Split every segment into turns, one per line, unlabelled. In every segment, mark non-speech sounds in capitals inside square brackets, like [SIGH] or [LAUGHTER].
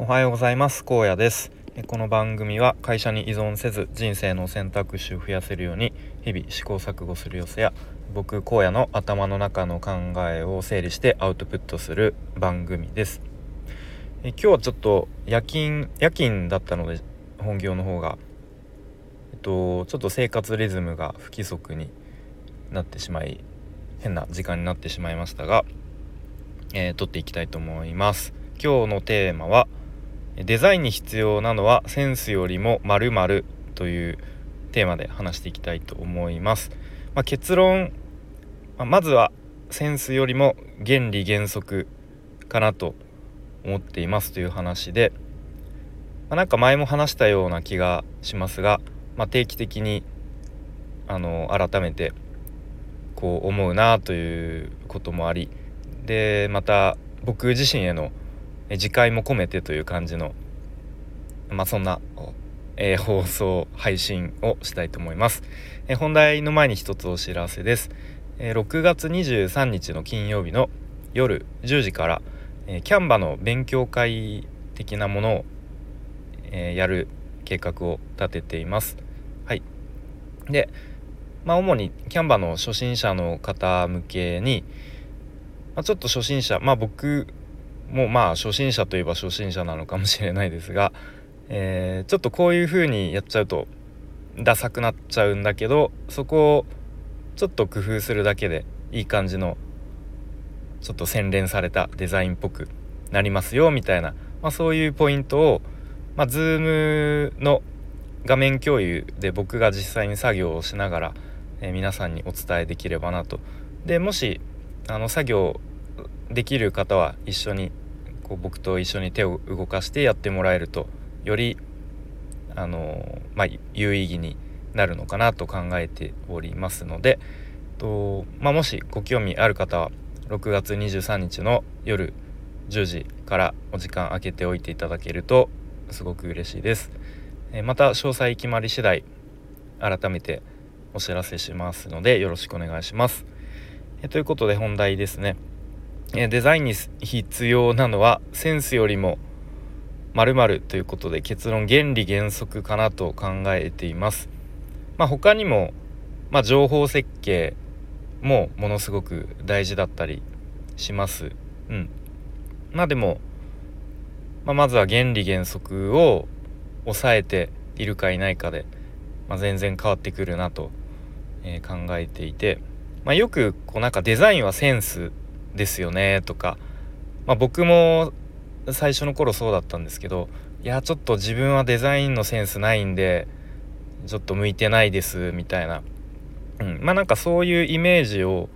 おはようございます。高野です。この番組は会社に依存せず人生の選択肢を増やせるように日々試行錯誤する様子や僕荒野の頭の中の考えを整理してアウトプットする番組です。え今日はちょっと夜勤夜勤だったので本業の方がえっとちょっと生活リズムが不規則になってしまい変な時間になってしまいましたが、えー、撮っていきたいと思います。今日のテーマはデザインに必要なのはセンスよりも〇〇というテーマで話していきたいと思います。まあ、結論、まあ、まずはセンスよりも原理原則かなと思っていますという話で、まあ、なんか前も話したような気がしますが、ま定期的にあの改めてこう思うなということもあり。でまた僕自身への次回も込めてという感じのまあそんな、えー、放送配信をしたいと思います、えー、本題の前に一つお知らせです、えー、6月23日の金曜日の夜10時から、えキャンバの勉強会的なものを、えやる計画を立てています。はい。でまあ主にキャンバの初心者の方向けに、まあ、ちょっと初心者まあ僕もうまあ初心者といえば初心者なのかもしれないですが、[LAUGHS] えー、ちょっとこういう風にやっちゃうとダサくなっちゃうんだけどそこをちょっと工夫するだけでいい感じのちょっと洗練されたデザインっぽくなりますよみたいな、まあ、そういうポイントを、まあ、Zoom の画面共有で僕が実際に作業をしながら、えー、皆さんにお伝えできればなと。でもしあの作業できる方は一緒にこう僕と一緒に手を動かしてやってもらえるとよりあの、まあ、有意義になるのかなと考えておりますのでと、まあ、もしご興味ある方は6月23日の夜10時からお時間空けておいていただけるとすごく嬉しいです。また詳細決まり次第改めてお知らせしますのでよろしくお願いします。ということで本題ですね。デザインに必要なのはセンスよりも〇〇ということで結論原理原則かなと考えています。まあ、他にも、まあ、情報設計もものすごく大事だったりします。うん。まあでも、まあ、まずは原理原則を抑えているかいないかで、まあ、全然変わってくるなと、えー、考えていて、まあ、よくこうなんかデザインはセンスですよねとか、まあ、僕も最初の頃そうだったんですけどいやちょっと自分はデザインのセンスないんでちょっと向いてないですみたいな、うん、まあなんかそういうイメージを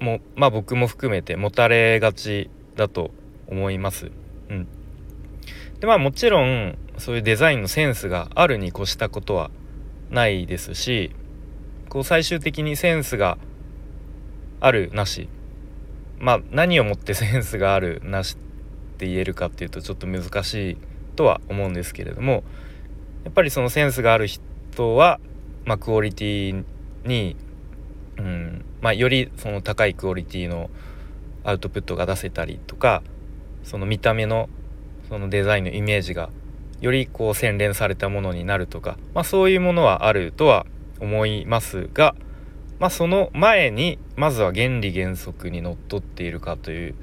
もまあ僕も含めて持たれがちだと思います。うん、でまあもちろんそういうデザインのセンスがあるに越したことはないですしこう最終的にセンスがあるなしまあ何をもってセンスがあるなしって言えるかっていうとちょっと難しいとは思うんですけれどもやっぱりそのセンスがある人は、まあ、クオリティに、うんまあ、よりその高いクオリティのアウトプットが出せたりとかその見た目のそのデザインのイメージがよりこう洗練されたものになるとか、まあ、そういうものはあるとは思いますがまあ、その前にまずは原理原則にのっとっているかという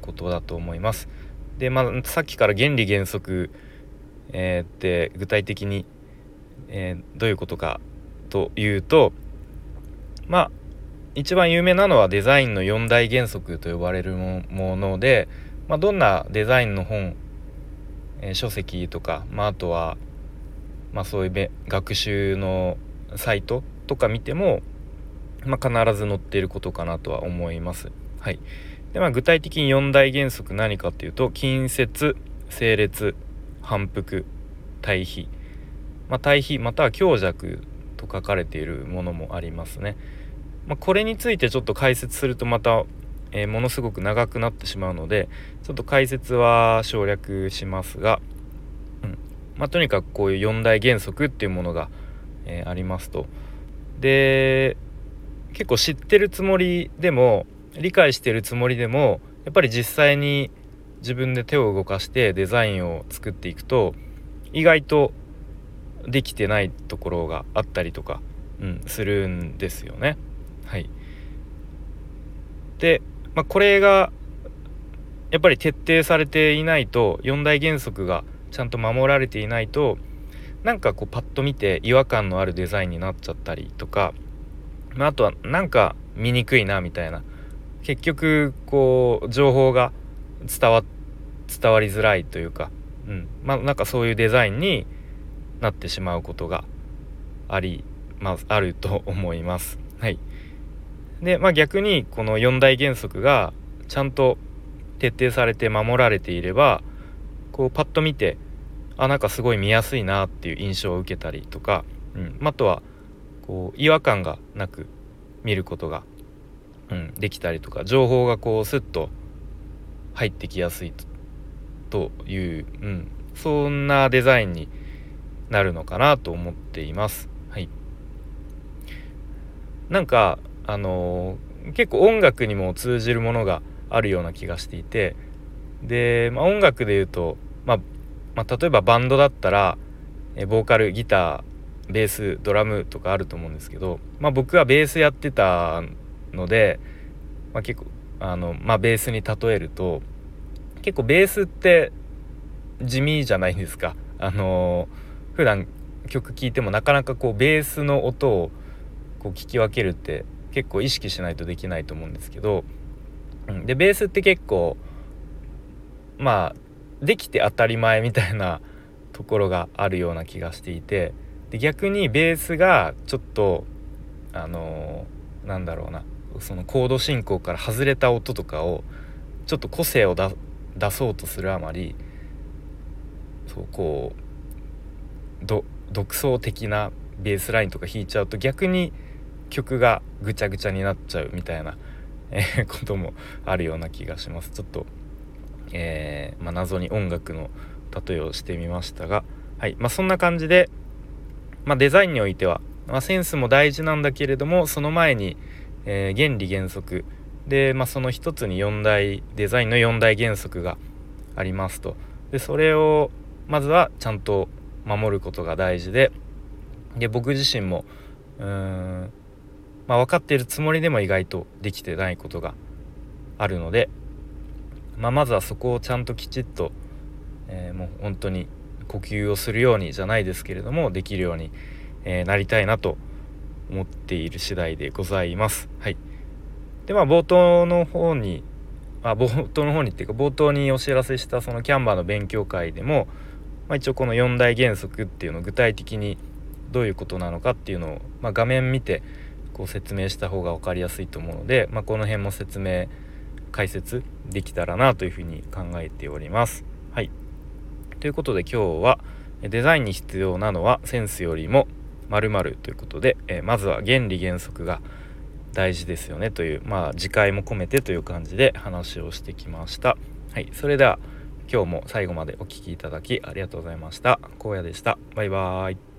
ことだと思います。で、まあ、さっきから原理原則、えー、って具体的に、えー、どういうことかというとまあ一番有名なのはデザインの4大原則と呼ばれるもので、まあ、どんなデザインの本、えー、書籍とか、まあ、あとは、まあ、そういう学習のサイトとか見てもまあ、必ず載っていることかなとは思います。はい。で、まあ、具体的に4大原則何かっていうと、近接、整列、反復、対比。まあ、対比または強弱と書かれているものもありますね。まあ、これについてちょっと解説するとまた、えー、ものすごく長くなってしまうので、ちょっと解説は省略しますが、うんまあ、とにかくこういう4大原則っていうものが、えー、ありますと。で結構知ってるつもりでも理解してるつもりでもやっぱり実際に自分で手を動かしてデザインを作っていくと意外とできてないところがあったりとか、うん、するんですよね。はい、で、まあ、これがやっぱり徹底されていないと4大原則がちゃんと守られていないとなんかこうパッと見て違和感のあるデザインになっちゃったりとか、まあ、あとはなんか見にくいなみたいな。結局こう情報が伝わ伝わりづらいというか、うん、まあなんかそういうデザインになってしまうことがあり、まあ、あると思います。はい、で、まあ、逆にこの4大原則がちゃんと徹底されて守られていればこうパッと見てあなんかすごい見やすいなっていう印象を受けたりとか、うん、あとはこう違和感がなく見ることが、うん、できたりとか情報がこうスッと入ってきやすいという、うん、そんなデザインになるのかなと思っています。はい、なんかあのー、結構音楽にも通じるものがあるような気がしていてで、まあ、音楽で言うと、まあ、まあ、例えばバンドだったらボーカルギターベースドラムとかあると思うんですけど、まあ、僕はベースやってたので、まあ、結構あの、まあ、ベースに例えると結構ベースって地味じゃないですか。あのー、普段曲聴いてもなかなかこうベースの音をこう聞き分けるって結構意識しないとできないと思うんですけど、うん、でベースって結構まあできて当たり前みたいなところがあるような気がしていてで逆にベースがちょっとあのー、なんだろうな。そのコード進行から外れた音とかをちょっと個性を出そうとするあまりそうこう独創的なベースラインとか弾いちゃうと逆に曲がぐちゃぐちゃになっちゃうみたいな、えー、こともあるような気がします。ちょっと、えー、まあ、謎に音楽の例えをしてみましたが、はい。まあ、そんな感じで、まあ、デザインにおいては、まセンスも大事なんだけれどもその前に、えー、原理原則。で、まあ、その一つに4大デザインの4大原則がありますと。でそれをまずはちゃんと守ることが大事で。で僕自身もうーんまあ、分かっているつもりでも意外とできてないことがあるので、まあ、まずはそこをちゃんときちっと、えー、もう本当に呼吸をするようにじゃないですけれどもできるように、えー、なりたいなと思っている次第でございます。はい、でまあ冒頭の方にあ [LAUGHS] 冒頭の方にっていうか冒頭にお知らせしたそのキャンバーの勉強会でも、まあ、一応この4大原則っていうのを具体的にどういうことなのかっていうのを、まあ、画面見てこう説明した方が分かりやすいと思うので、まあ、この辺も説明解説できたらなというふうに考えております。はい、ということで今日はデザインに必要なのはセンスよりも〇〇ということで、えー、まずは原理原則が大事ですよねというまあ次回も込めてという感じで話をしてきました。はい、それでは今日も最後までお聴きいただきありがとうございました。荒野でした。バイバーイ。